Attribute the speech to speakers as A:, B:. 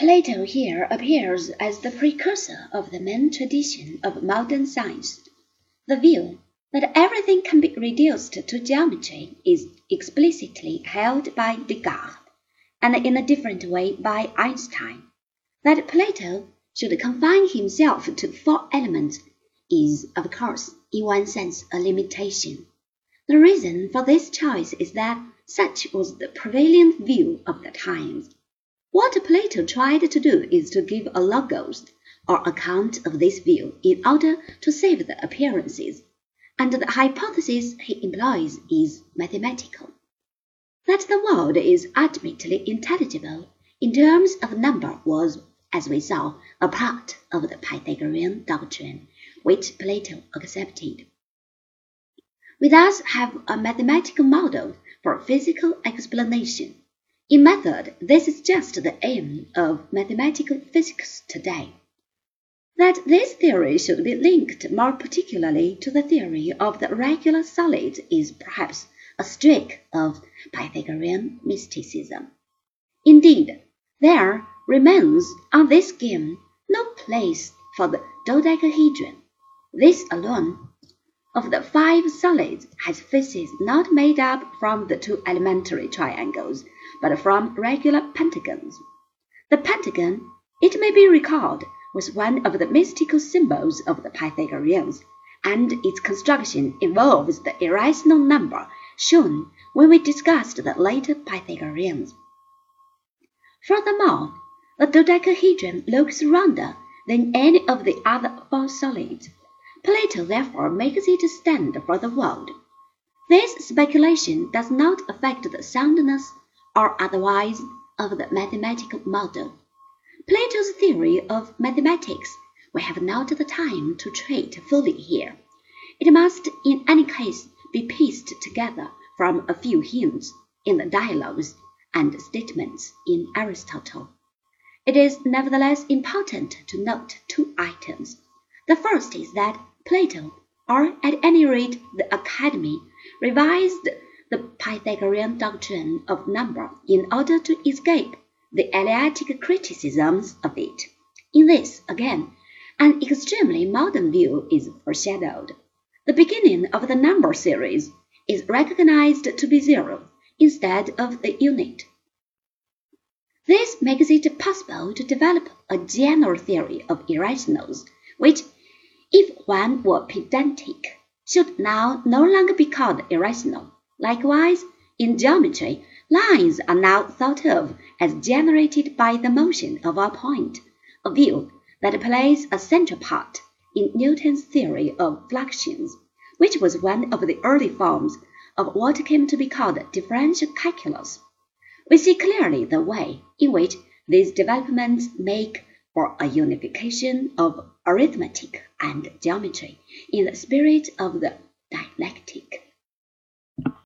A: Plato here appears as the precursor of the main tradition of modern science. The view that everything can be reduced to geometry is explicitly held by Descartes, and in a different way by Einstein. That Plato should confine himself to four elements is, of course, in one sense a limitation. The reason for this choice is that such was the prevailing view of the times. What Plato tried to do is to give a logos, or account of this view, in order to save the appearances, and the hypothesis he employs is mathematical. That the world is ultimately intelligible in terms of number was, as we saw, a part of the Pythagorean doctrine, which Plato accepted. We thus have a mathematical model for physical explanation. In method, this is just the aim of mathematical physics today. That this theory should be linked more particularly to the theory of the regular solids is perhaps a streak of Pythagorean mysticism. Indeed, there remains on this scheme no place for the dodecahedron. This alone of the five solids has faces not made up from the two elementary triangles but from regular pentagons. The pentagon, it may be recalled, was one of the mystical symbols of the Pythagoreans, and its construction involves the irrational number shown when we discussed the later Pythagoreans. Furthermore, the dodecahedron looks rounder than any of the other four solids. Plato therefore makes it stand for the world. This speculation does not affect the soundness or otherwise of the mathematical model. Plato's theory of mathematics we have not the time to treat fully here. It must in any case be pieced together from a few hints in the dialogues and statements in Aristotle. It is nevertheless important to note two items. The first is that Plato, or at any rate the Academy, revised the Pythagorean doctrine of number in order to escape the Eleatic criticisms of it. In this, again, an extremely modern view is foreshadowed. The beginning of the number series is recognized to be zero instead of the unit. This makes it possible to develop a general theory of irrationals, which, if one were pedantic, should now no longer be called irrational. Likewise, in geometry, lines are now thought of as generated by the motion of a point, a view that plays a central part in Newton's theory of fluxions, which was one of the early forms of what came to be called differential calculus. We see clearly the way in which these developments make for a unification of arithmetic and geometry in the spirit of the dialectic.